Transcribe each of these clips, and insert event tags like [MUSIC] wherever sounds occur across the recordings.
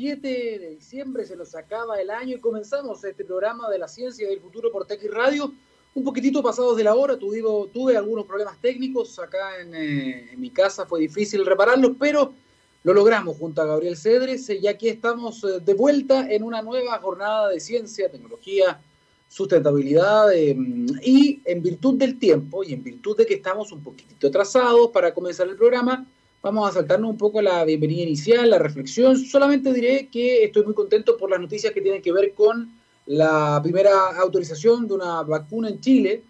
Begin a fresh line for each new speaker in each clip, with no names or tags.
7 de diciembre, se nos acaba el año y comenzamos este programa de la ciencia del futuro por Tech Radio. Un poquitito pasados de la hora, tuve, tuve algunos problemas técnicos acá en, eh, en, mi casa, fue difícil repararlos, pero lo logramos junto a Gabriel Cedres y aquí estamos eh, de vuelta en una nueva jornada de ciencia, tecnología, sustentabilidad eh, y en virtud del tiempo y en virtud de que estamos un poquitito atrasados para comenzar el programa, vamos a saltarnos un poco la bienvenida inicial, la reflexión. Solamente diré que estoy muy contento por las noticias que tienen que ver con la primera autorización de una vacuna en Chile.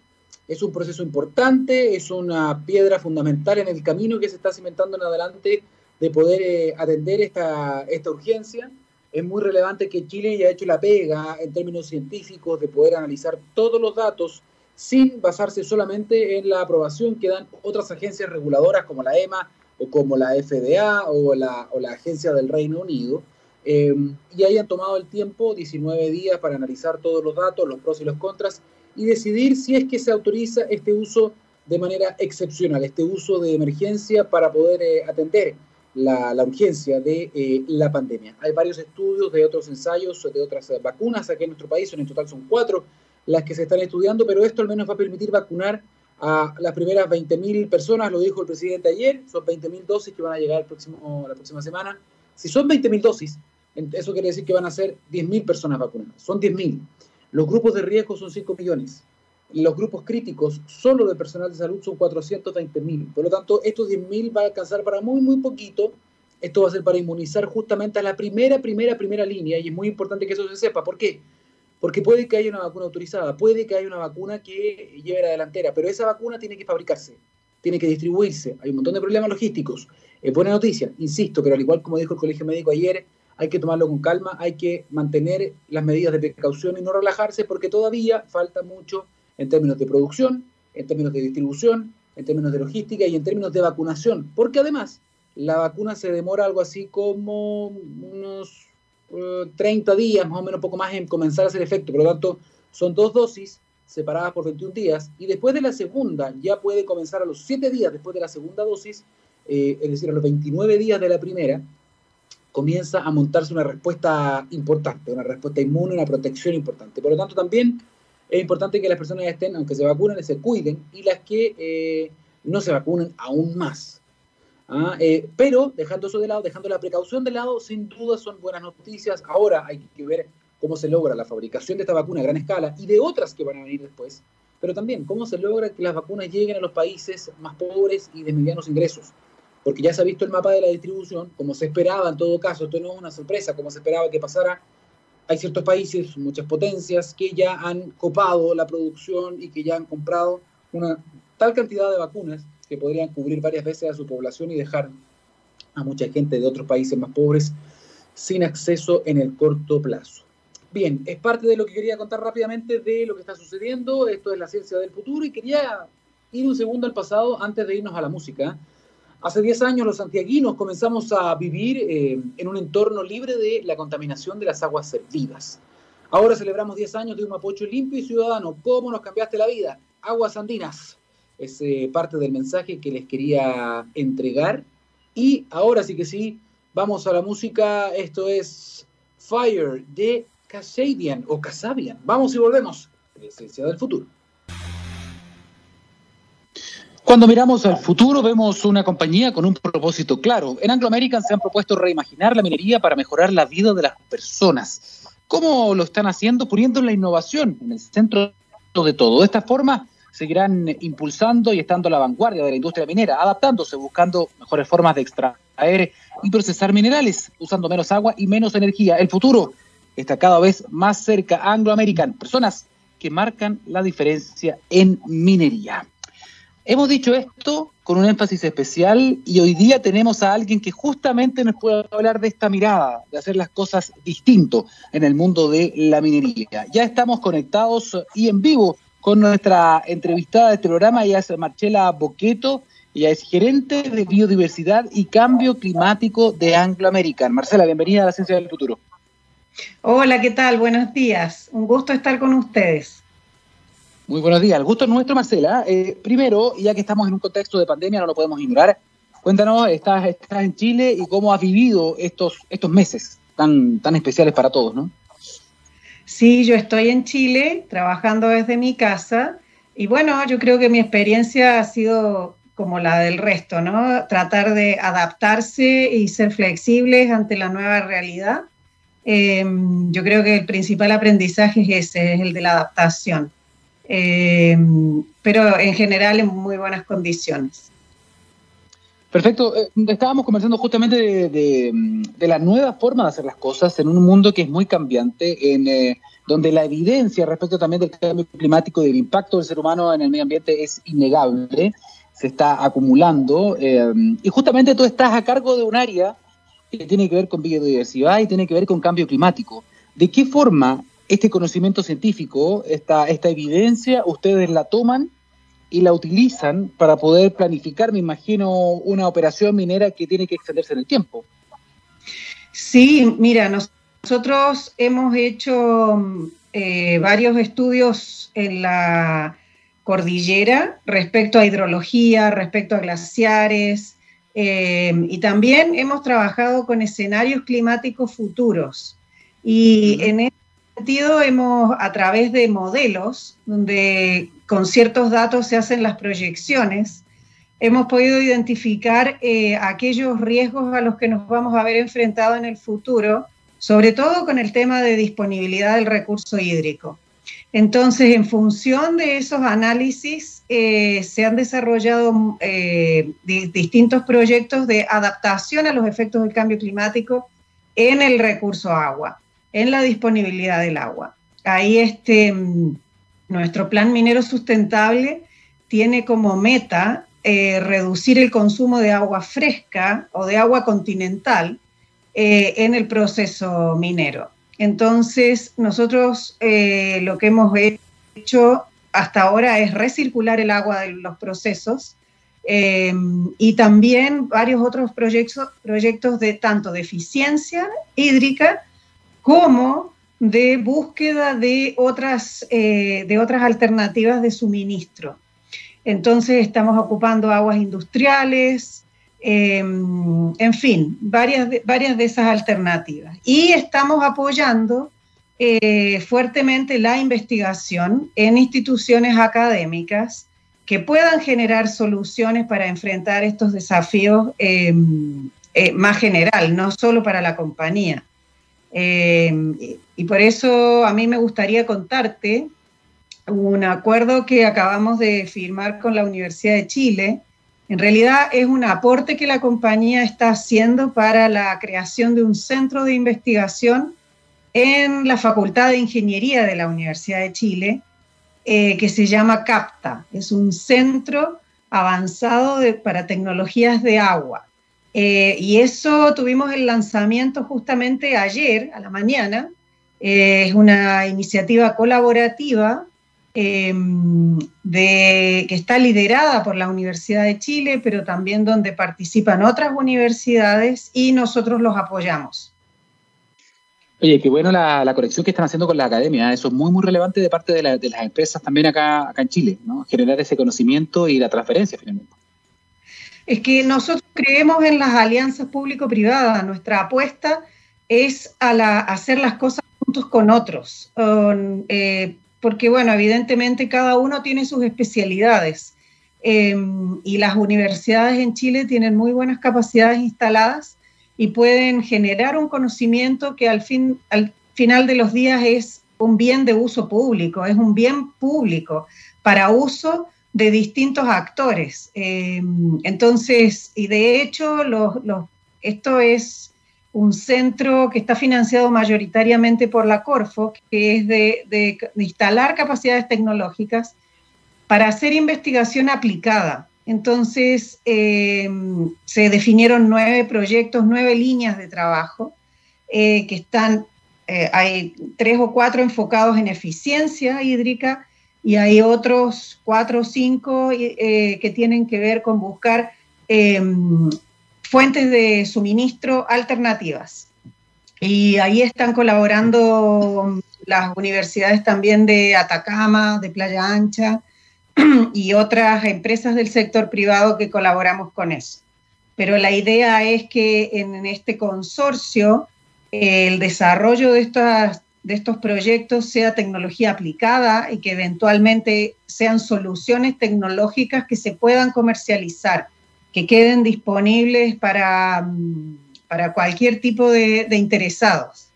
Es un proceso importante, es una piedra fundamental en el camino que se está cimentando en adelante de poder eh, atender esta, esta urgencia es muy relevante que Chile haya hecho la pega en términos científicos de poder analizar todos los datos sin basarse solamente en la aprobación que dan otras agencias reguladoras como la EMA o como la FDA o la, o la Agencia del Reino Unido, eh, y hayan tomado el tiempo, 19 días, para analizar todos los datos, los pros y los contras, y decidir si es que se autoriza este uso de manera excepcional, este uso de emergencia para poder eh, atender la, urgencia de eh, la pandemia. Hay varios estudios de otros ensayos de otras vacunas aquí en nuestro país, en total son cuatro las que se están estudiando, pero esto al menos va a permitir vacunar a las primeras 20.000 personas, lo dijo el presidente ayer, son 20.000 dosis que van a llegar el próximo, la próxima semana. Si son 20.000 dosis, eso quiere decir que van a ser 10.000 personas vacunadas, son 10.000. Los grupos de riesgo son 5 millones los grupos críticos solo de personal de salud son 420 mil. Por lo tanto, estos 10 mil va a alcanzar para muy, muy poquito. Esto va a ser para inmunizar justamente a la primera, primera, primera línea y es muy importante que eso se sepa. ¿Por qué? Porque puede que haya una vacuna autorizada, puede que haya una vacuna que lleve la delantera, pero esa vacuna tiene que fabricarse, tiene que distribuirse. Hay un montón de problemas logísticos. Es buena noticia, insisto, pero al igual como dijo el Colegio Médico ayer, hay que tomarlo con calma, hay que mantener las medidas de precaución y no relajarse porque todavía falta mucho en términos de producción, en términos de distribución, en términos de logística y en términos de vacunación, porque además la vacuna se demora algo así como unos 30 eh, días, más o menos poco más en comenzar a hacer efecto, por lo tanto son dos dosis separadas por 21 días y después de la segunda ya puede comenzar a los 7 días después de la segunda dosis, eh, es decir, a los 29 días de la primera, comienza a montarse una respuesta importante, una respuesta inmune, una protección importante. Por lo tanto, también es importante que las personas estén, aunque se vacunen, se cuiden y las que eh, no se vacunen aún más. ¿Ah? Eh, pero dejando eso de lado, dejando la precaución de lado, sin duda son buenas noticias. Ahora hay que ver cómo se logra la fabricación de esta vacuna a gran escala y de otras que van a venir después, pero también cómo se logra que las vacunas lleguen a los países más pobres y de medianos ingresos. Porque ya se ha visto el mapa de la distribución, como se esperaba en todo caso, esto no es una sorpresa, como se esperaba que pasara hay ciertos países, muchas potencias, que ya han copado la producción y que ya han comprado una tal cantidad de vacunas que podrían cubrir varias veces a su población y dejar a mucha gente de otros países más pobres sin acceso en el corto plazo. Bien, es parte de lo que quería contar rápidamente de lo que está sucediendo. Esto es la ciencia del futuro y quería ir un segundo al pasado antes de irnos a la música. Hace 10 años los santiaguinos comenzamos a vivir eh, en un entorno libre de la contaminación de las aguas servidas. Ahora celebramos 10 años de un Mapocho limpio y ciudadano. ¿Cómo nos cambiaste la vida? Aguas andinas. Es parte del mensaje que les quería entregar. Y ahora sí que sí, vamos a la música. Esto es Fire de Casadian o Casabian. Vamos y volvemos. Esencia del futuro. Cuando miramos al futuro vemos una compañía con un propósito claro. En Anglo American se han propuesto reimaginar la minería para mejorar la vida de las personas. ¿Cómo lo están haciendo? Poniendo la innovación en el centro de todo. De esta forma seguirán impulsando y estando a la vanguardia de la industria minera, adaptándose, buscando mejores formas de extraer y procesar minerales, usando menos agua y menos energía. El futuro está cada vez más cerca. Anglo American, personas que marcan la diferencia en minería. Hemos dicho esto con un énfasis especial y hoy día tenemos a alguien que justamente nos puede hablar de esta mirada, de hacer las cosas distinto en el mundo de la minería. Ya estamos conectados y en vivo con nuestra entrevistada de este programa, ella es Marcela Boqueto, ella es gerente de biodiversidad y cambio climático de Anglo American. Marcela, bienvenida a la Ciencia del Futuro.
Hola, ¿qué tal? Buenos días. Un gusto estar con ustedes.
Muy buenos días. El gusto es nuestro, Marcela. Eh, primero, ya que estamos en un contexto de pandemia, no lo podemos ignorar. Cuéntanos, estás, estás en Chile y cómo has vivido estos, estos meses tan, tan especiales para todos, ¿no?
Sí, yo estoy en Chile trabajando desde mi casa y bueno, yo creo que mi experiencia ha sido como la del resto, ¿no? Tratar de adaptarse y ser flexibles ante la nueva realidad. Em, yo creo que el principal aprendizaje es ese, es el de la adaptación. Em, pero en general en muy buenas condiciones.
Perfecto. Eh, estábamos conversando justamente de, la nueva forma de hacer las cosas en un mundo que es muy cambiante, en eh, donde la evidencia respecto también del cambio climático y del impacto del ser humano en el medio ambiente es innegable, se está acumulando. Eh, y justamente tú estás a cargo de un área que tiene que ver con biodiversidad y tiene que ver con cambio climático. ¿De qué forma este conocimiento científico, esta, esta evidencia, ustedes la toman y la utilizan para poder planificar, me imagino, una operación minera que tiene que extenderse en el tiempo.
Sí, mira, nosotros hemos hecho eh, varios estudios en la cordillera respecto a hidrología, respecto a glaciares, eh, y también hemos trabajado con escenarios climáticos futuros. Y en sentido hemos, a través de modelos, donde con ciertos datos se hacen las proyecciones, hemos podido identificar eh, aquellos riesgos a los que nos vamos a ver enfrentados en el futuro, sobre todo con el tema de disponibilidad del recurso hídrico. Entonces, en función de esos análisis, eh, se han desarrollado eh, distintos proyectos de adaptación a los efectos del cambio climático en el recurso agua, en la disponibilidad del agua. Ahí este, mm, nuestro plan minero sustentable tiene como meta eh, reducir el consumo de agua fresca o de agua continental eh, en el proceso minero. Entonces, nosotros eh, lo que hemos hecho hasta ahora es recircular el agua de los procesos y también varios otros proyectos, proyectos de tanto de eficiencia hídrica como de búsqueda de otras, eh, de otras alternativas de suministro. Entonces estamos ocupando aguas industriales, em, en fin, varias de, varias de esas alternativas. Y estamos apoyando eh, fuertemente la investigación en instituciones académicas que puedan generar soluciones para enfrentar estos desafíos em, eh, más general, no solo para la compañía. Em, y por eso a mí me gustaría contarte un acuerdo que acabamos de firmar con la Universidad de Chile. En realidad es un aporte que la compañía está haciendo para la creación de un centro de investigación en la Facultad de Ingeniería de la Universidad de Chile, eh, que se llama CAPTA. Es un centro avanzado para tecnologías de agua. Eh, y eso tuvimos el lanzamiento justamente ayer, a la mañana. Eh, es una iniciativa colaborativa em, que está liderada por la Universidad de Chile, pero también donde participan otras universidades y nosotros los apoyamos.
Oye, qué bueno la, la conexión que están haciendo con la academia. ¿eh? Eso es muy, muy relevante de parte de, de las empresas también acá, acá en Chile, ¿no? Generar ese conocimiento y la transferencia finalmente.
Es que nosotros creemos en las alianzas público-privadas. Nuestra apuesta es a, hacer las cosas juntos con otros. Eh, porque, bueno, evidentemente cada uno tiene sus especialidades. Em, y las universidades en Chile tienen muy buenas capacidades instaladas y pueden generar un conocimiento que al, fin, al final de los días es un bien de uso público, es un bien público para uso de distintos actores. Eh, entonces, y de hecho, esto es un centro que está financiado mayoritariamente por la Corfo, que es de, instalar capacidades tecnológicas para hacer investigación aplicada. Entonces, eh, se definieron nueve proyectos, nueve líneas de trabajo, eh, que están, hay tres o cuatro enfocados en eficiencia hídrica, y hay otros cuatro o cinco eh, que tienen que ver con buscar em, fuentes de suministro alternativas. Y ahí están colaborando las universidades también de Atacama, de Playa Ancha [CLEARS THROAT] y otras empresas del sector privado que colaboramos con eso. Pero la idea es que en este consorcio el desarrollo de, estas, de estos proyectos sea tecnología aplicada y que eventualmente sean soluciones tecnológicas que se puedan comercializar, que queden disponibles para, mm, para cualquier tipo de, interesados.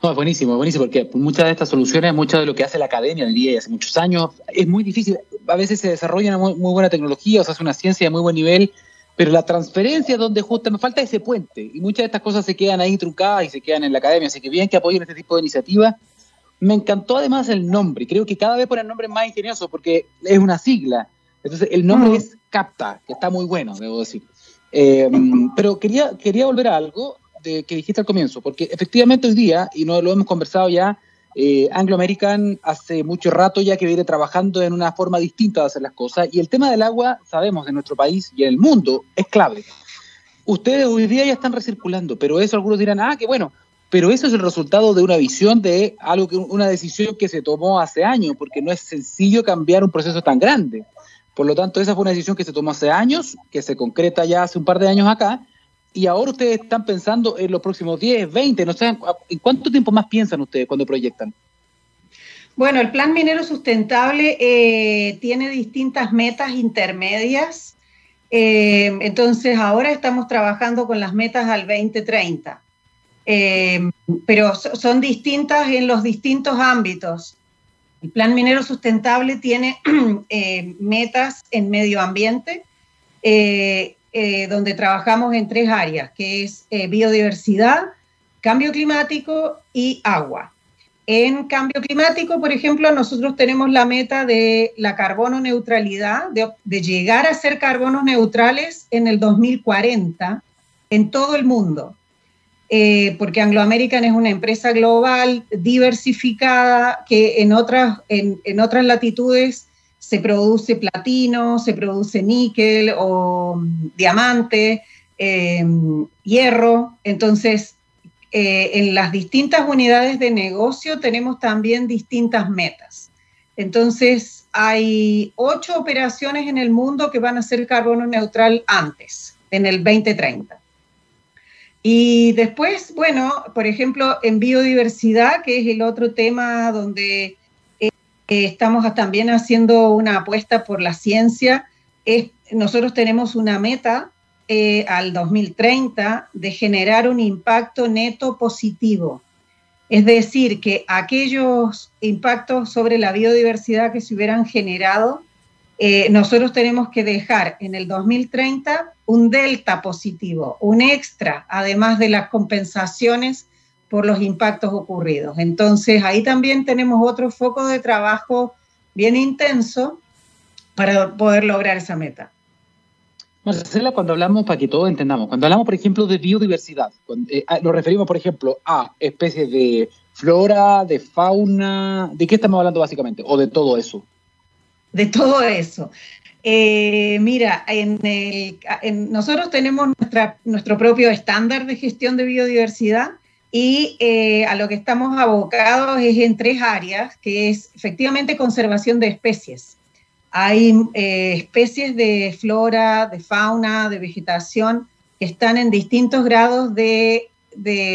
Buenísimo, buenísimo, porque muchas de estas soluciones, mucho de lo que hace la academia hoy día y hace muchos años, es muy difícil. A veces se desarrolla una muy, buena tecnología, o se hace una ciencia de muy buen nivel, pero la transferencia donde justo me falta ese puente y muchas de estas cosas se quedan ahí truncadas y se quedan en la academia, así que bien que apoyen este tipo de iniciativas. Me encantó además el nombre, creo que cada vez ponen nombre más ingenioso porque es una sigla, entonces el nombre mm. es CAPTA, que está muy bueno, debo decir. Eh, pero quería, quería volver a algo de, que dijiste al comienzo, porque efectivamente hoy día, y no lo hemos conversado ya, eh, Anglo American hace mucho rato ya que viene trabajando en una forma distinta de hacer las cosas y el tema del agua, sabemos, en nuestro país y en el mundo es clave. Ustedes hoy día ya están recirculando, pero eso algunos dirán, ah, qué bueno, pero eso es el resultado de una visión de algo que una decisión que se tomó hace años, porque no es sencillo cambiar un proceso tan grande. Por lo tanto, esa fue una decisión que se tomó hace años, que se concreta ya hace un par de años acá, y ahora ustedes están pensando en los próximos 10, 20, no sé, ¿en cuánto tiempo más piensan ustedes cuando proyectan?
Bueno, el plan minero sustentable eh, tiene distintas metas intermedias. Eh, entonces, ahora estamos trabajando con las metas al 2030, eh, pero son distintas en los distintos ámbitos. El plan minero sustentable tiene [CLEARS THROAT] metas en medio ambiente, donde trabajamos en tres áreas, que es eh, biodiversidad, cambio climático y agua. En cambio climático, por ejemplo, nosotros tenemos la meta de la carbono neutralidad, de, llegar a ser carbonos neutrales en el 2040 en todo el mundo. Eh, porque Anglo American es una empresa global, diversificada, que en otras, en otras latitudes se produce platino, se produce níquel o mm, diamante, em, hierro. Entonces, eh, en las distintas unidades de negocio tenemos también distintas metas. Entonces, hay ocho operaciones en el mundo que van a ser carbono neutral antes, en el 2030. Y después, bueno, por ejemplo, en biodiversidad, que es el otro tema donde estamos también haciendo una apuesta por la ciencia. nosotros tenemos una meta eh, al 2030 de generar un impacto neto positivo. Es decir, que aquellos impactos sobre la biodiversidad que se hubieran generado, eh, nosotros tenemos que dejar en el 2030 un delta positivo, un extra, además de las compensaciones por los impactos ocurridos. Entonces, ahí también tenemos otro foco de trabajo bien intenso para poder lograr esa meta.
Marcela, cuando hablamos, para que todos entendamos, cuando hablamos, por ejemplo, de biodiversidad, eh, nos referimos, por ejemplo, a especies de flora, de fauna, ¿de qué estamos hablando básicamente? ¿O de todo eso?
De todo eso. Eh, mira, en el, nosotros tenemos nuestra, nuestro propio estándar de gestión de biodiversidad y eh, a lo que estamos abocados es en tres áreas, que es efectivamente conservación de especies. Hay eh, especies de flora, de fauna, de vegetación que están en distintos grados de,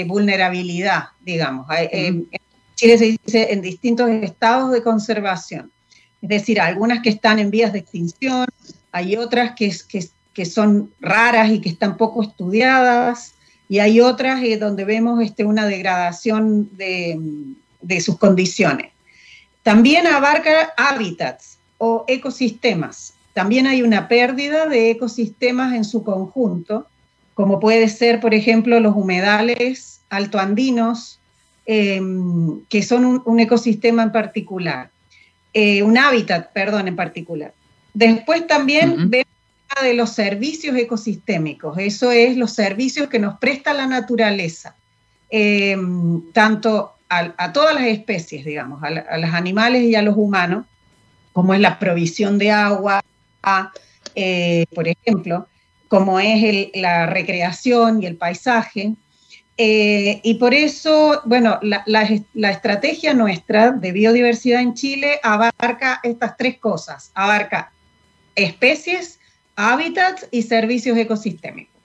vulnerabilidad, digamos. en Chile se dice en distintos estados de conservación. Es decir, algunas que están en vías de extinción, hay otras que, que, que son raras y que están poco estudiadas, y hay otras eh, donde vemos este, una degradación de, sus condiciones. También abarca hábitats o ecosistemas. También hay una pérdida de ecosistemas en su conjunto, como puede ser, por ejemplo, los humedales altoandinos, em, que son un, ecosistema en particular, eh, un hábitat, perdón, en particular. Después también vemos de los servicios ecosistémicos, eso es los servicios que nos presta la naturaleza, em, tanto a, todas las especies, digamos, a, los animales y a los humanos, como es la provisión de agua, eh, por ejemplo, como es la recreación y el paisaje. Eh, y por eso, bueno, la, la estrategia nuestra de biodiversidad en Chile abarca estas tres cosas, abarca especies, hábitats y servicios ecosistémicos.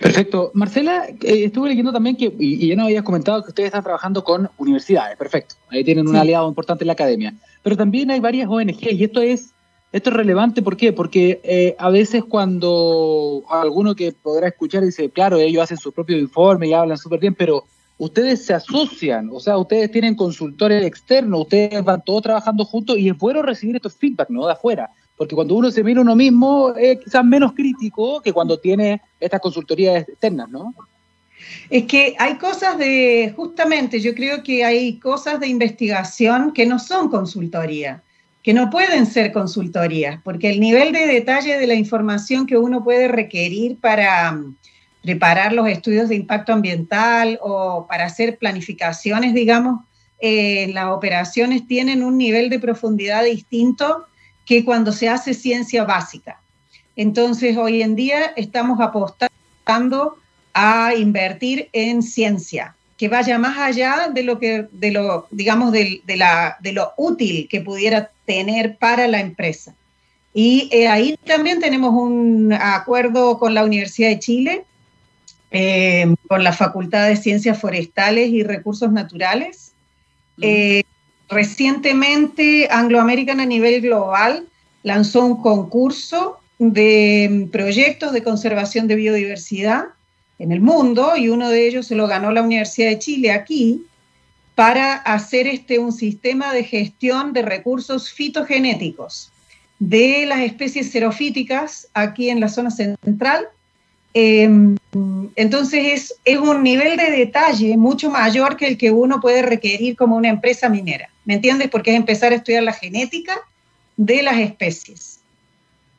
Perfecto. Marcela, eh, estuve leyendo también que, y, ya nos habías comentado que ustedes están trabajando con universidades, perfecto. Ahí tienen un aliado importante en la academia. Pero también hay varias ONG y esto es, esto es relevante, ¿por qué? Porque eh, a veces cuando alguno que podrá escuchar dice, claro, ellos hacen su propio informe y hablan súper bien, pero ustedes se asocian, o sea, ustedes tienen consultores externos, ustedes van todos trabajando juntos y es bueno recibir estos feedback, ¿no? De afuera, porque cuando uno se mira uno mismo es quizás menos crítico que cuando tiene estas consultorías externas, ¿no?
Es que hay cosas de, justamente, yo creo que hay cosas de investigación que no son consultoría, que no pueden ser consultorías, porque el nivel de detalle de la información que uno puede requerir para preparar los estudios de impacto ambiental o para hacer planificaciones, digamos, eh, las operaciones tienen un nivel de profundidad distinto que cuando se hace ciencia básica. Entonces, hoy en día estamos apostando a invertir en ciencia, que vaya más allá de lo que, de lo, digamos, de, la, de lo útil que pudiera tener para la empresa. Y eh, ahí también tenemos un acuerdo con la Universidad de Chile eh, con la Facultad de Ciencias Forestales y Recursos Naturales. Eh, recientemente, Anglo American a nivel global lanzó un concurso de proyectos de conservación de biodiversidad en el mundo y uno de ellos se lo ganó la Universidad de Chile aquí para hacer este, un sistema de gestión de recursos fitogenéticos de las especies xerofíticas aquí en la zona central Em, entonces es, es, un nivel de detalle mucho mayor que el que uno puede requerir como una empresa minera. ¿Me entiendes? Porque es empezar a estudiar la genética de las especies.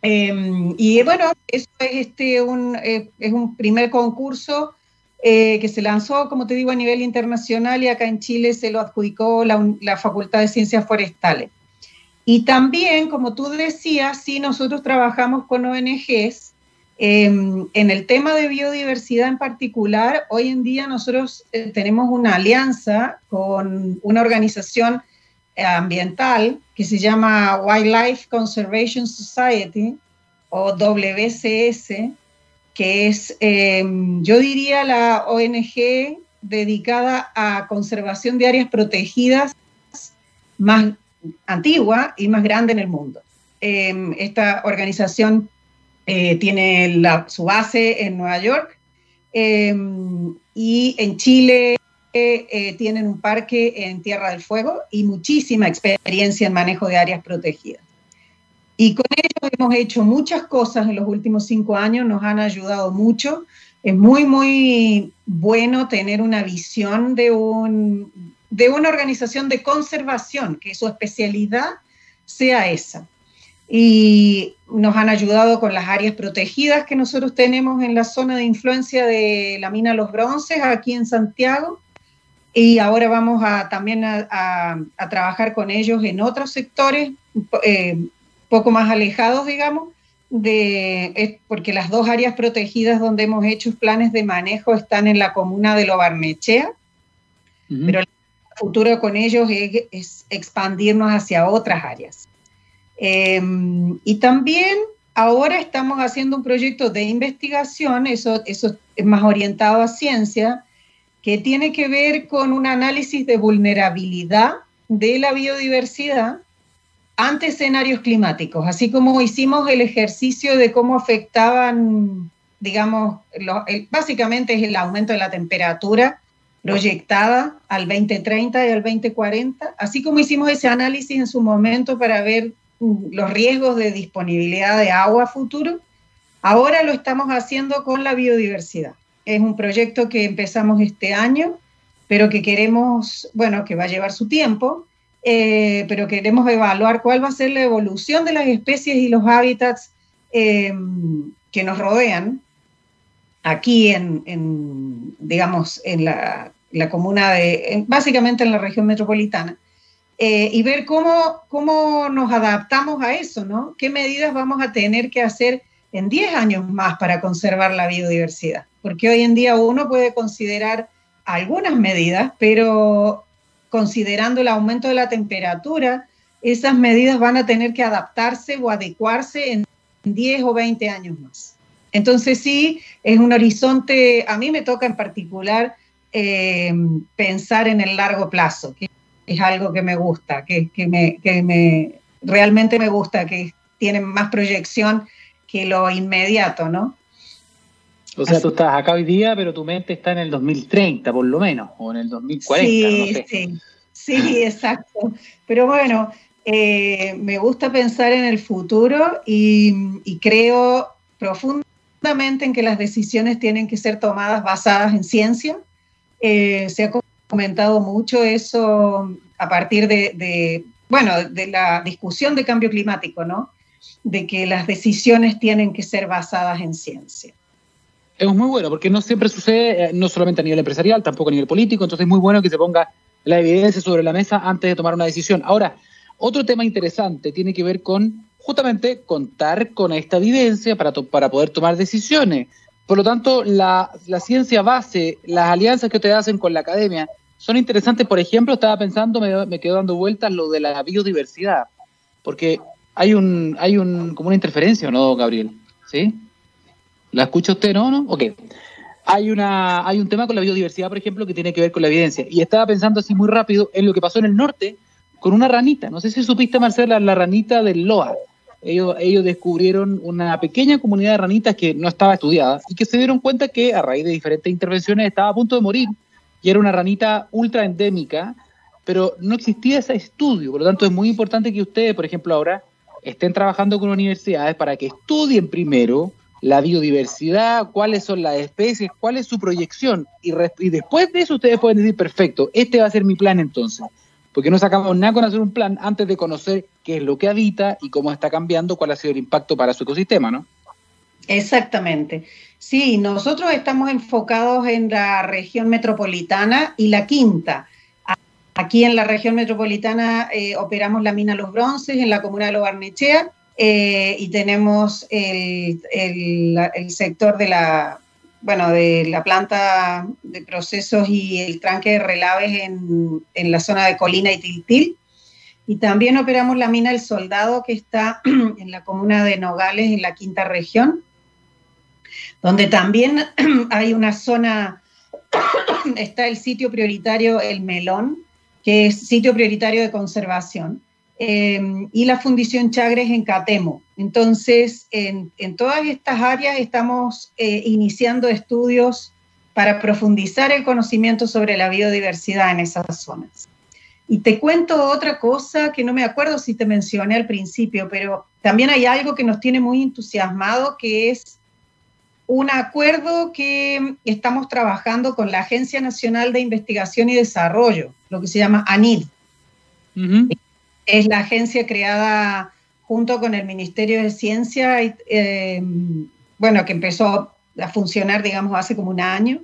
Em, y bueno, eso es, este, un, eh, es un primer concurso eh, que se lanzó, como te digo, a nivel internacional y acá en Chile se lo adjudicó la, la Facultad de Ciencias Forestales. Y también, como tú decías, sí, nosotros trabajamos con ONGs Em, en el tema de biodiversidad en particular, hoy en día nosotros eh, tenemos una alianza con una organización ambiental que se llama Wildlife Conservation Society o WCS, que es, em, yo diría, la ONG dedicada a conservación de áreas protegidas más antigua y más grande en el mundo. Em, esta organización eh, tiene su base en Nueva York em, y en Chile eh, tienen un parque en Tierra del Fuego y muchísima experiencia en manejo de áreas protegidas. Y con ellos hemos hecho muchas cosas en los últimos cinco años, nos han ayudado mucho. Es muy, muy bueno tener una visión de, un, de una organización de conservación, que su especialidad sea esa y nos han ayudado con las áreas protegidas que nosotros tenemos en la zona de influencia de la mina Los Bronces, aquí en Santiago. Y ahora vamos a, también a, trabajar con ellos en otros sectores, eh, poco más alejados, digamos, de, porque las dos áreas protegidas donde hemos hecho planes de manejo están en la comuna de Lobarnechea, pero el futuro con ellos es expandirnos hacia otras áreas. Em, y también ahora estamos haciendo un proyecto de investigación, eso, eso es más orientado a ciencia, que tiene que ver con un análisis de vulnerabilidad de la biodiversidad ante escenarios climáticos, así como hicimos el ejercicio de cómo afectaban, digamos, básicamente es el aumento de la temperatura proyectada al 2030 y al 2040, así como hicimos ese análisis en su momento para ver los riesgos de disponibilidad de agua futuro, ahora lo estamos haciendo con la biodiversidad. Es un proyecto que empezamos este año, pero que queremos, bueno, que va a llevar su tiempo, eh, pero queremos evaluar cuál va a ser la evolución de las especies y los hábitats eh, que nos rodean aquí en, digamos, en la, comuna de, básicamente en la región metropolitana. Eh, y ver cómo, cómo nos adaptamos a eso, ¿no? ¿Qué medidas vamos a tener que hacer en 10 años más para conservar la biodiversidad? Porque hoy en día uno puede considerar algunas medidas, pero considerando el aumento de la temperatura, esas medidas van a tener que adaptarse o adecuarse en 10 o 20 años más. Entonces sí, es un horizonte, a mí me toca en particular eh, pensar en el largo plazo, que es algo que me gusta, que, me, que me, realmente me gusta, que tiene más proyección que lo inmediato, ¿no?
O sea, tú estás acá hoy día, pero tu mente está en el 2030, por lo menos, o en el 2040. Sí,
sí, sí, exacto. Pero bueno, eh, me gusta pensar en el futuro y, creo profundamente en que las decisiones tienen que ser tomadas basadas en ciencia. Eh, se ha comentado mucho eso a partir de, bueno, de la discusión de cambio climático, ¿no? De que las decisiones tienen que ser basadas en ciencia.
Es muy bueno, porque no siempre sucede, eh, no solamente a nivel empresarial, tampoco a nivel político, entonces es muy bueno que se ponga la evidencia sobre la mesa antes de tomar una decisión. Ahora, otro tema interesante tiene que ver con justamente contar con esta evidencia para, para poder tomar decisiones. Por lo tanto, la, ciencia base, las alianzas que ustedes hacen con la academia, son interesantes. Por ejemplo, estaba pensando, me, me quedo dando vueltas lo de la biodiversidad, porque hay un, hay un, como una interferencia, ¿no, Gabriel? ¿Sí? ¿La escucha usted, no? ¿No? Ok. Hay, una, hay un tema con la biodiversidad, por ejemplo, que tiene que ver con la evidencia. Y estaba pensando así muy rápido en lo que pasó en el norte, con una ranita. No sé si supiste, Marcela, la ranita del Loa. Ellos, ellos descubrieron una pequeña comunidad de ranitas que no estaba estudiada y que se dieron cuenta que a raíz de diferentes intervenciones estaba a punto de morir y era una ranita ultra endémica, pero no existía ese estudio. Por lo tanto, es muy importante que ustedes, por ejemplo, ahora estén trabajando con universidades para que estudien primero la biodiversidad, cuáles son las especies, cuál es su proyección y, y después de eso ustedes pueden decir, perfecto, este va a ser mi plan entonces porque no sacamos nada con hacer un plan antes de conocer qué es lo que habita y cómo está cambiando, cuál ha sido el impacto para su ecosistema, ¿no?
Exactamente. Sí, nosotros estamos enfocados en la región metropolitana y la quinta. Aquí en la región metropolitana eh, operamos la mina Los Bronces en la comuna de Lo Barnechea eh, y tenemos el sector de la bueno, de la planta de procesos y el tranque de relaves en, la zona de Colina y Tiltil. Y también operamos la mina El Soldado, que está [CLEARS THROAT] en la comuna de Nogales, en la quinta región, donde también [CLEARS THROAT] hay una zona, [CLEARS THROAT] está el sitio prioritario El Melón, que es sitio prioritario de conservación. Em, y la Fundición Chagres en Catemo. Entonces, en, todas estas áreas estamos eh, iniciando estudios para profundizar el conocimiento sobre la biodiversidad en esas zonas. Y te cuento otra cosa que no me acuerdo si te mencioné al principio, pero también hay algo que nos tiene muy entusiasmado, que es un acuerdo que estamos trabajando con la Agencia Nacional de Investigación y Desarrollo, lo que se llama ANID es la agencia creada junto con el Ministerio de Ciencia, eh, bueno, que empezó a funcionar, digamos, hace como un año.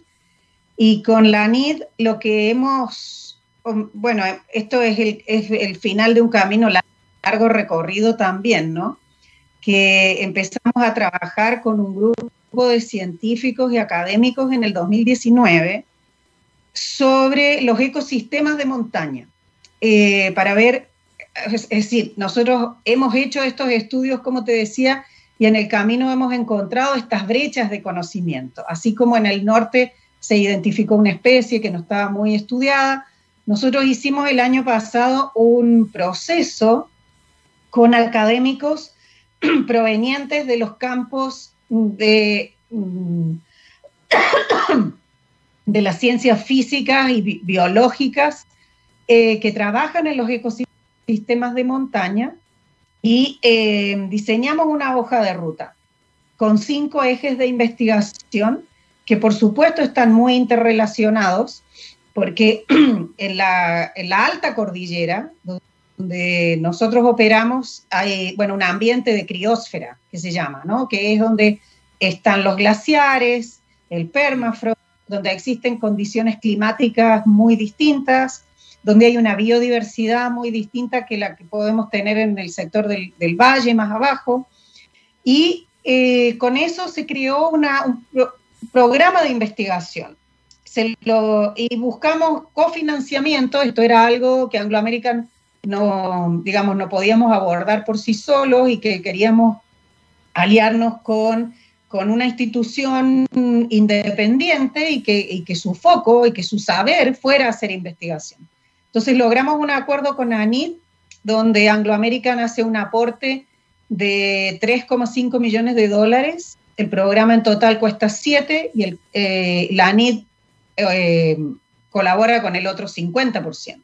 Y con la NID lo que hemos, um, bueno, esto es el, es el final de un camino largo recorrido también, ¿no? Que empezamos a trabajar con un grupo de científicos y académicos en el 2019 sobre los ecosistemas de montaña, eh, para ver es decir, nosotros hemos hecho estos estudios, como te decía, y en el camino hemos encontrado estas brechas de conocimiento. Así como en el norte se identificó una especie que no estaba muy estudiada, nosotros hicimos el año pasado un proceso con académicos [CLEARS THROAT] provenientes de los campos de, [COUGHS] de las ciencias físicas y biológicas eh, que trabajan en los ecosistemas sistemas de montaña y eh, diseñamos una hoja de ruta con cinco ejes de investigación que por supuesto están muy interrelacionados porque [CLEARS THROAT] en la, alta cordillera, donde nosotros operamos, hay bueno, un ambiente de criósfera que se llama, ¿no? que es donde están los glaciares, el permafrost, donde existen condiciones climáticas muy distintas, donde hay una biodiversidad muy distinta que la que podemos tener en el sector del, valle más abajo. Y eh, con eso se creó un programa de investigación. y buscamos cofinanciamiento, esto era algo que Anglo American no, digamos, no podíamos abordar por sí solos y que queríamos aliarnos con, con una institución independiente y que, y que, su foco y que su saber fuera hacer investigación. Entonces logramos un acuerdo con ANID, donde Anglo American hace un aporte de 3,5 millones de dólares. El programa en total cuesta 7 y el, eh, la ANID eh, colabora con el otro 50%.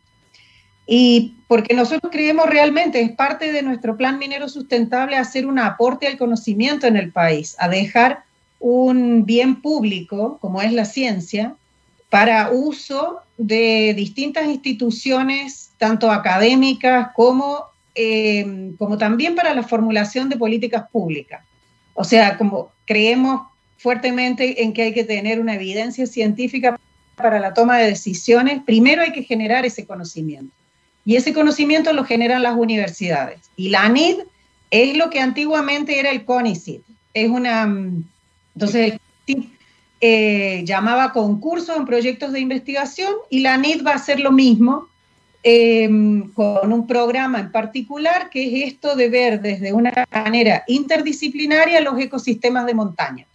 Y porque nosotros creemos realmente, es parte de nuestro plan minero sustentable, hacer un aporte al conocimiento en el país, a dejar un bien público, como es la ciencia, para uso de distintas instituciones, tanto académicas como, eh, como también para la formulación de políticas públicas. O sea, como creemos fuertemente en que hay que tener una evidencia científica para la toma de decisiones, primero hay que generar ese conocimiento. Y ese conocimiento lo generan las universidades. Y la ANID es lo que antiguamente era el CONICIT. Es una. Mm, entonces, el eh, llamaba concursos en proyectos de investigación y la ANID va a hacer lo mismo em, con un programa en particular que es esto de ver desde una manera interdisciplinaria los ecosistemas de montaña,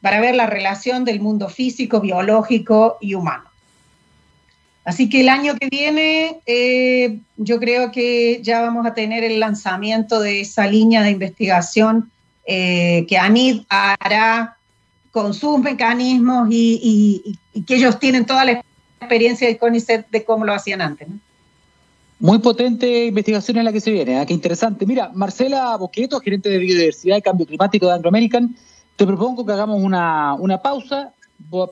para ver la relación del mundo físico, biológico y humano. Así que el año que viene eh, yo creo que ya vamos a tener el lanzamiento de esa línea de investigación eh, que ANID hará con sus mecanismos y, que ellos tienen toda la experiencia de CONICET de cómo lo hacían antes.
Muy potente investigación en la que se viene, ¿eh? qué interesante. Mira, Marcela Boqueto, gerente de Biodiversidad y Cambio Climático de Anglo American, te propongo que hagamos una, una pausa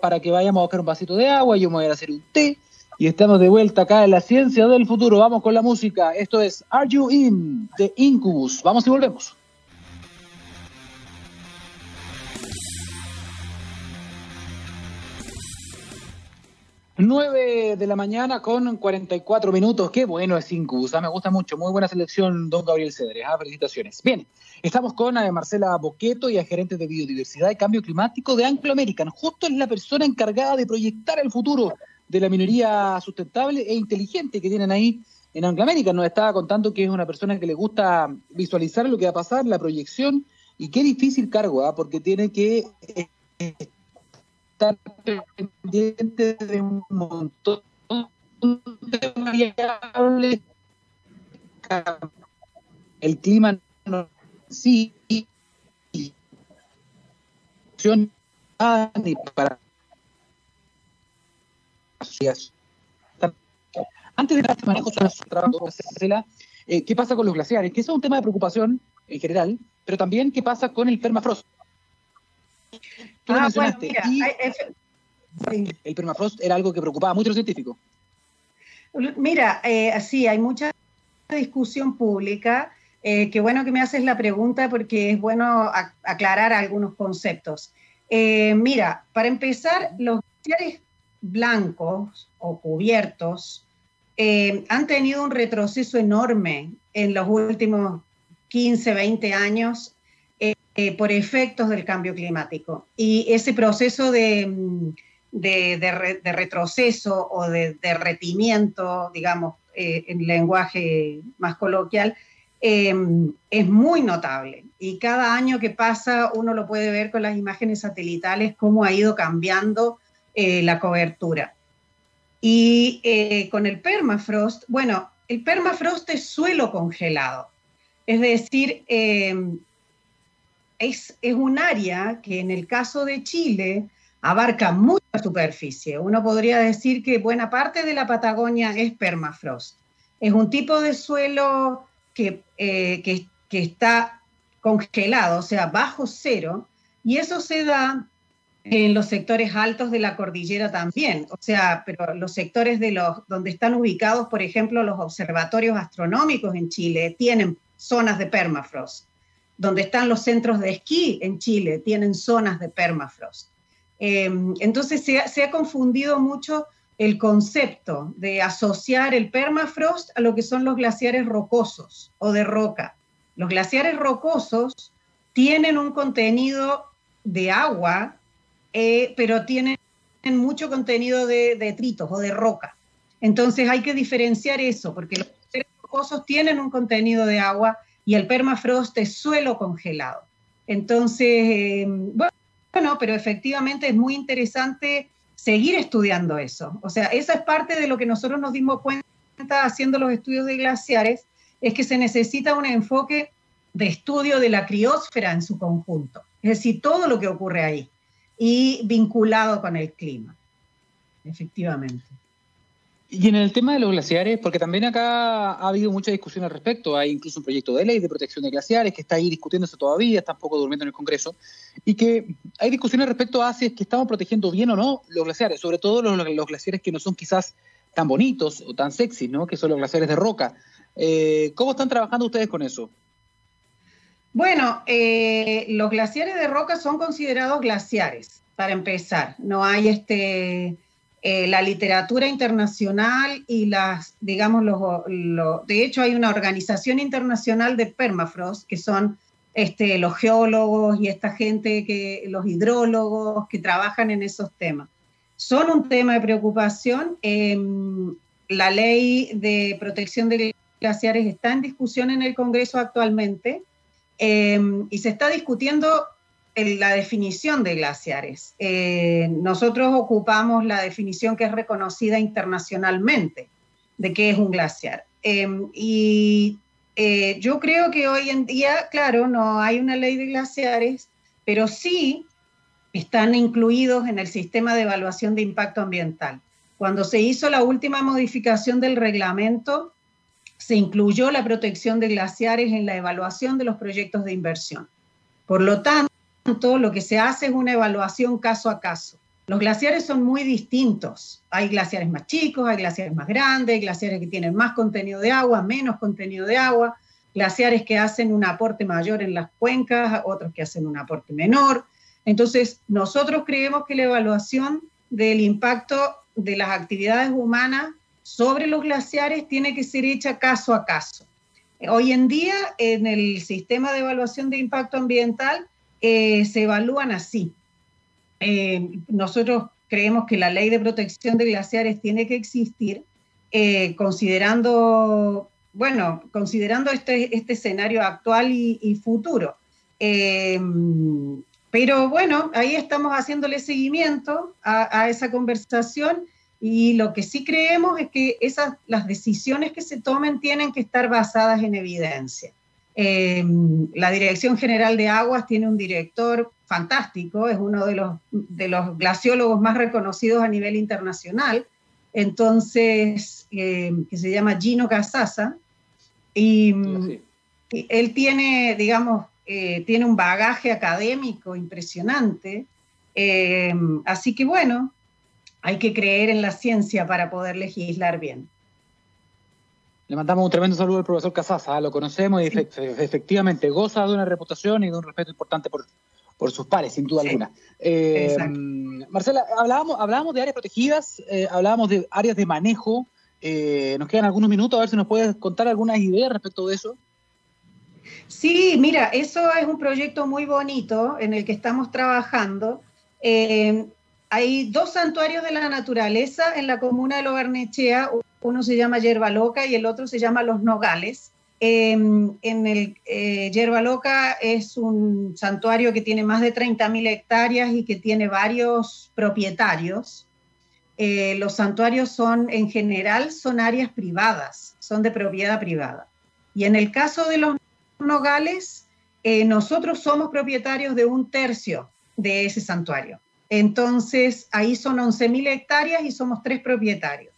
para que vayamos a buscar un vasito de agua, yo me voy a hacer un té y estamos de vuelta acá en la ciencia del futuro. Vamos con la música. Esto es Are You In de Incubus. Vamos y volvemos. 9 de la mañana con 44 minutos. Qué bueno es Incubus, ah, me gusta mucho. Muy buena selección, don Gabriel Cedres. Ah, felicitaciones. Bien, estamos con eh, Marcela Boqueto, y gerente de Biodiversidad y Cambio Climático de Anglo American. Justo es la persona encargada de proyectar el futuro de la minería sustentable e inteligente que tienen ahí en Anglo American. Nos estaba contando que es una persona que le gusta visualizar lo que va a pasar, la proyección, y qué difícil cargo, ¿ah? porque tiene que estar pendiente de un montón de variables. El clima no, sí ni para antes de este manejo eh, ¿qué pasa con los glaciares? Que eso es un tema de preocupación en general, pero también qué pasa con el permafrost. Ah, el permafrost era algo que preocupaba mucho a los científicos.
Mira, eh, sí, hay mucha discusión pública. Eh, qué bueno que me haces la pregunta porque es bueno aclarar algunos conceptos. Eh, mira, para empezar, los glaciares blancos o cubiertos eh, han tenido un retroceso enorme en los últimos 15, 20 años eh, por efectos del cambio climático. Y ese proceso de, mm, de, retroceso o de derretimiento, digamos, eh, en lenguaje más coloquial, em, es muy notable. Y cada año que pasa uno lo puede ver con las imágenes satelitales cómo ha ido cambiando eh, la cobertura. Y con el permafrost, bueno, el permafrost es suelo congelado. Es decir, es, un área que en el caso de Chile abarca mucha superficie. Uno podría decir que buena parte de la Patagonia es permafrost. Es un tipo de suelo que, eh, que, está congelado, o sea, bajo cero, y eso se da en los sectores altos de la cordillera también, o sea, pero los sectores de los donde están ubicados, por ejemplo, los observatorios astronómicos en Chile tienen zonas de permafrost donde están los centros de esquí en Chile, tienen zonas de permafrost. Em, entonces se ha, confundido mucho el concepto de asociar el permafrost a lo que son los glaciares rocosos o de roca. Los glaciares rocosos tienen un contenido de agua, eh, pero tienen mucho contenido de detritos o de roca. Entonces hay que diferenciar eso, porque los glaciares rocosos tienen un contenido de agua y el permafrost es suelo congelado. Entonces, eh, bueno, pero efectivamente es muy interesante seguir estudiando eso. O sea, esa es parte de lo que nosotros nos dimos cuenta haciendo los estudios de glaciares, es que se necesita un enfoque de estudio de la criósfera en su conjunto, es decir, todo lo que ocurre ahí y vinculado con el clima, efectivamente.
Y en el tema de los glaciares, porque también acá ha habido mucha discusión al respecto, hay incluso un proyecto de ley de protección de glaciares que está ahí discutiéndose todavía, está un poco durmiendo en el Congreso, y que hay discusiones respecto a si es que estamos protegiendo bien o no los glaciares, sobre todo los, glaciares que no son quizás tan bonitos o tan sexy, ¿no? que son los glaciares de roca. Eh, ¿Cómo están trabajando ustedes con eso?
Bueno, eh, los glaciares de roca son considerados glaciares, para empezar. No hay este eh, la literatura internacional y las, digamos, los, de hecho hay una organización internacional de permafrost, que son este, los geólogos y esta gente, que, los hidrólogos que trabajan en esos temas. Son un tema de preocupación. Em, la ley de protección de glaciares está en discusión en el Congreso actualmente em, y se está discutiendo la definición de glaciares. Eh, nosotros ocupamos la definición que es reconocida internacionalmente de qué es un glaciar. Em, y eh, yo creo que hoy en día, claro, no hay una ley de glaciares, pero sí están incluidos en el sistema de evaluación de impacto ambiental. Cuando se hizo la última modificación del reglamento, se incluyó la protección de glaciares en la evaluación de los proyectos de inversión. Por lo tanto, lo que se hace es una evaluación caso a caso. Los glaciares son muy distintos. Hay glaciares más chicos, hay glaciares más grandes, glaciares que tienen más contenido de agua, menos contenido de agua, glaciares que hacen un aporte mayor en las cuencas, otros que hacen un aporte menor. Entonces, nosotros creemos que la evaluación del impacto de las actividades humanas sobre los glaciares tiene que ser hecha caso a caso. Hoy en día, en el sistema de evaluación de impacto ambiental, eh, se evalúan así. Eh, nosotros creemos que la ley de protección de glaciares tiene que existir eh, considerando, bueno, considerando este, este escenario actual y, futuro. pero bueno, ahí estamos haciéndole seguimiento a, a, esa conversación y lo que sí creemos es que esas, las decisiones que se tomen tienen que estar basadas en evidencia. Eh, la Dirección General de Aguas tiene un director fantástico, es uno de los, de los glaciólogos más reconocidos a nivel internacional, entonces, eh, que se llama Gino Casasa, y, él tiene, digamos, eh, tiene un bagaje académico impresionante, así que bueno, hay que creer en la ciencia para poder legislar bien.
Le mandamos un tremendo saludo al profesor Casasa, ¿ah? lo conocemos y efectivamente goza de una reputación y de un respeto importante por, por sus pares, sin duda alguna. Eh, Marcela, hablábamos, hablábamos de áreas protegidas, eh, hablábamos de áreas de manejo. Eh, nos quedan algunos minutos, a ver si nos puedes contar algunas ideas respecto de eso.
Sí, mira, eso es un proyecto muy bonito en el que estamos trabajando. Hay dos santuarios de la naturaleza en la comuna de Logarnechea, uno se llama Yerba Loca y el otro se llama Los Nogales. Em, en el eh, Yerba Loca es un santuario que tiene más de 30.000 hectáreas y que tiene varios propietarios. Eh, los santuarios son, en general, son áreas privadas, son de propiedad privada. Y en el caso de los Nogales, eh, nosotros somos propietarios de un tercio de ese santuario. Entonces, ahí son 11.000 hectáreas y somos tres propietarios.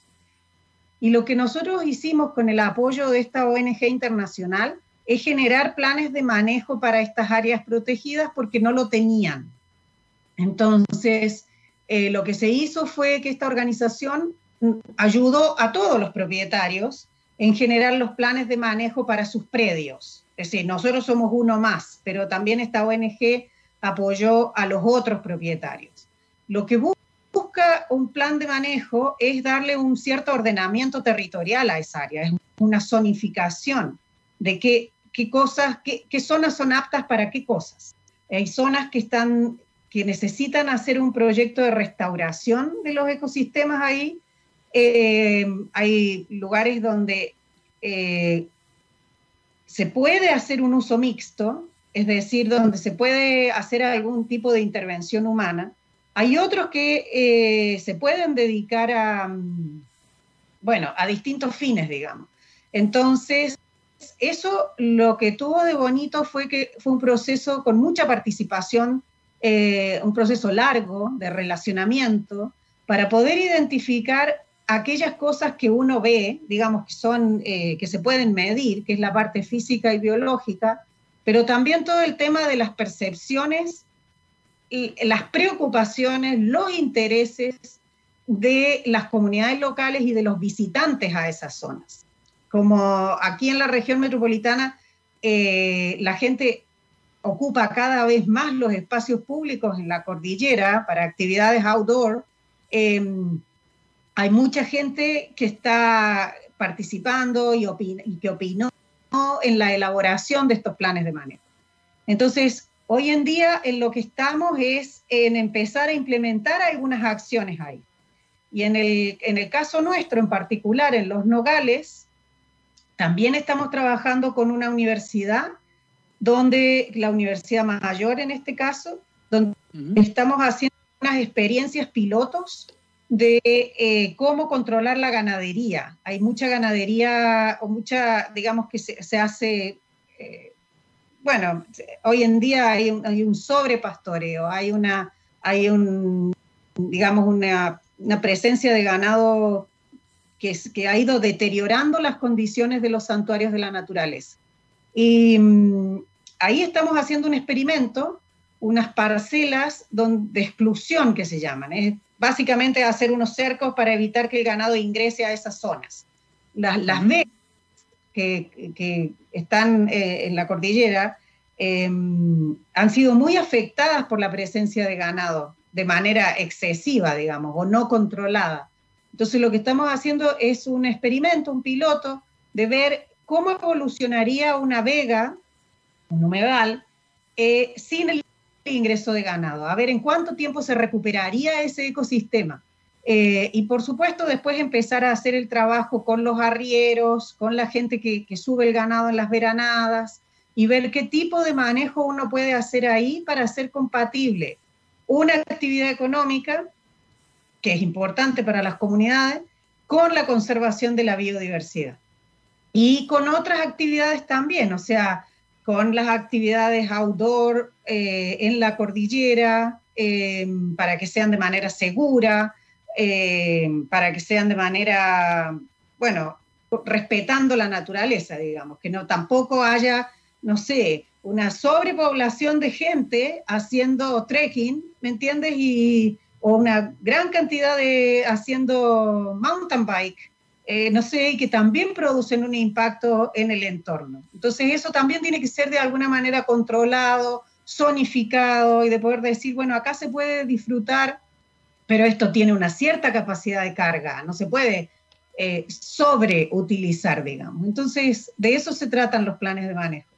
Y lo que nosotros hicimos con el apoyo de esta ONG internacional es generar planes de manejo para estas áreas protegidas porque no lo tenían. Entonces, eh, lo que se hizo fue que esta organización ayudó a todos los propietarios en generar los planes de manejo para sus predios. Es decir, nosotros somos uno más, pero también esta ONG apoyó a los otros propietarios. Lo que busca un plan de manejo es darle un cierto ordenamiento territorial a esa área, es una zonificación de qué, cosas, qué, zonas son aptas para qué cosas. Hay zonas que están que necesitan hacer un proyecto de restauración de los ecosistemas ahí. Eh, hay lugares donde eh, se puede hacer un uso mixto, es decir, donde se puede hacer algún tipo de intervención humana. Hay otros que eh, se pueden dedicar a, bueno, a distintos fines, digamos. Entonces, eso lo que tuvo de bonito fue que fue un proceso con mucha participación, eh, un proceso largo de relacionamiento, para poder identificar aquellas cosas que uno ve, digamos que son, eh, que se pueden medir, que es la parte física y biológica, pero también todo el tema de las percepciones, las preocupaciones, los intereses de las comunidades locales y de los visitantes a esas zonas. Como aquí en la región metropolitana, eh, la gente ocupa cada vez más los espacios públicos en la cordillera para actividades outdoor. Em, hay mucha gente que está participando y, y que opinó en la elaboración de estos planes de manejo. Entonces, hoy en día en lo que estamos es en empezar a implementar algunas acciones ahí. Y en el, en el caso nuestro, en particular en los nogales, también estamos trabajando con una universidad, donde la Universidad Mayor en este caso, donde estamos haciendo unas experiencias pilotos de eh, cómo controlar la ganadería. Hay mucha ganadería o mucha, digamos que se, hace, eh, bueno, hoy en día hay un, hay un, sobrepastoreo, hay una, hay un, digamos, una, una presencia de ganado que, que, ha ido deteriorando las condiciones de los santuarios de la naturaleza. Y mm, ahí estamos haciendo un experimento, unas parcelas de exclusión que se llaman básicamente hacer unos cercos para evitar que el ganado ingrese a esas zonas. Las, las que, están eh, en la cordillera em, han sido muy afectadas por la presencia de ganado de manera excesiva, digamos, o no controlada. Entonces lo que estamos haciendo es un experimento, un piloto, de ver cómo evolucionaría una vega, un humedal, eh, sin el ingreso de ganado, a ver en cuánto tiempo se recuperaría ese ecosistema. Eh, y por supuesto después empezar a hacer el trabajo con los arrieros, con la gente que, sube el ganado en las veranadas y ver qué tipo de manejo uno puede hacer ahí para hacer compatible una actividad económica, que es importante para las comunidades, con la conservación de la biodiversidad. Y con otras actividades también, o sea, con las actividades outdoor eh, en la cordillera, eh, para que sean de manera segura, eh, para que sean de manera, bueno, respetando la naturaleza, digamos, que no tampoco haya, no sé, una sobrepoblación de gente haciendo trekking, ¿me entiendes? Y, o una gran cantidad de haciendo mountain bike eh, no sé, que también producen un impacto en el entorno. Entonces eso también tiene que ser de alguna manera controlado, zonificado y de poder decir, bueno, acá se puede disfrutar, pero esto tiene una cierta capacidad de carga, no se puede eh, sobreutilizar, digamos. Entonces, de eso se tratan los planes de manejo.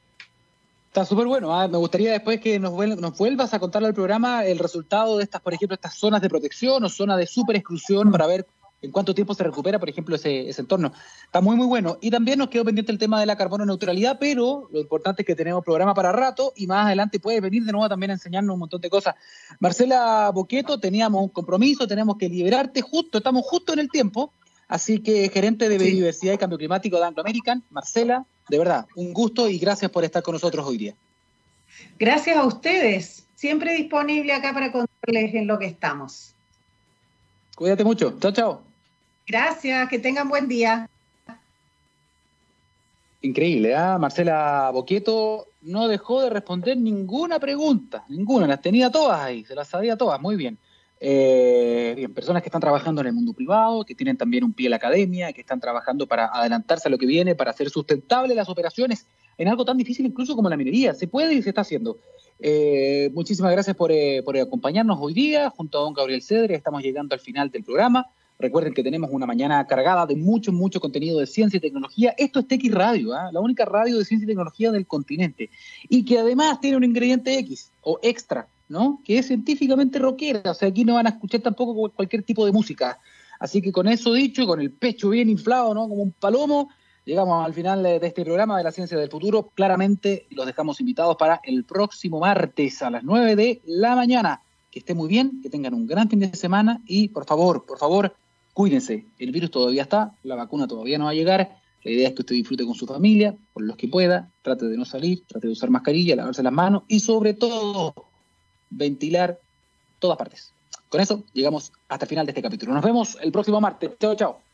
Está súper bueno. ¿ah? Me gustaría después que nos, nos, vuelvas a contar al programa el resultado de estas, por ejemplo, estas zonas de protección o zonas de super exclusión para ver en cuánto tiempo se recupera, por ejemplo, ese, entorno. Está muy, muy bueno. Y también nos quedó pendiente el tema de la carbono neutralidad, pero lo importante es que tenemos programa para rato y más adelante puede venir de nuevo también a enseñarnos un montón de cosas. Marcela Boqueto, teníamos un compromiso, tenemos que liberarte justo, estamos justo en el tiempo. Así que, gerente de Biodiversidad y Cambio Climático de Anglo American, Marcela, de verdad, un gusto y gracias por estar con nosotros hoy día.
Gracias a ustedes, siempre disponible acá para contarles en lo que estamos.
Cuídate mucho. Chao, chao.
Gracias, que tengan buen día.
Increíble, ¿ah? Marcela Boquieto no dejó de responder ninguna pregunta, ninguna, las tenía todas ahí, se las sabía todas, muy bien. Eh, bien, personas que están trabajando en el mundo privado, que tienen también un pie en la academia, que están trabajando para adelantarse a lo que viene, para hacer sustentables las operaciones en algo tan difícil incluso como la minería. Se puede y se está haciendo. Eh, muchísimas gracias por, eh, por, acompañarnos hoy día junto a don Gabriel Cedre. Estamos llegando al final del programa. Recuerden que tenemos una mañana cargada de mucho, mucho contenido de ciencia y tecnología. Esto es TX Radio, ¿ah? la única radio de ciencia y tecnología del continente. Y que además tiene un ingrediente X o extra, ¿no? Que es científicamente rockera. O sea, aquí no van a escuchar tampoco cualquier tipo de música. Así que con eso dicho, con el pecho bien inflado, ¿no? Como un palomo, llegamos al final de este programa de la ciencia del futuro. Claramente los dejamos invitados para el próximo martes a las 9 de la mañana. Que esté muy bien, que tengan un gran fin de semana y por favor, por favor, cuídense. El virus todavía está, la vacuna todavía no va a llegar. La idea es que usted disfrute con su familia, por los que pueda, trate de no salir, trate de usar mascarilla, lavarse las manos y sobre todo ventilar todas partes. Con eso llegamos hasta el final de este capítulo. Nos vemos el próximo martes. Chao, chao.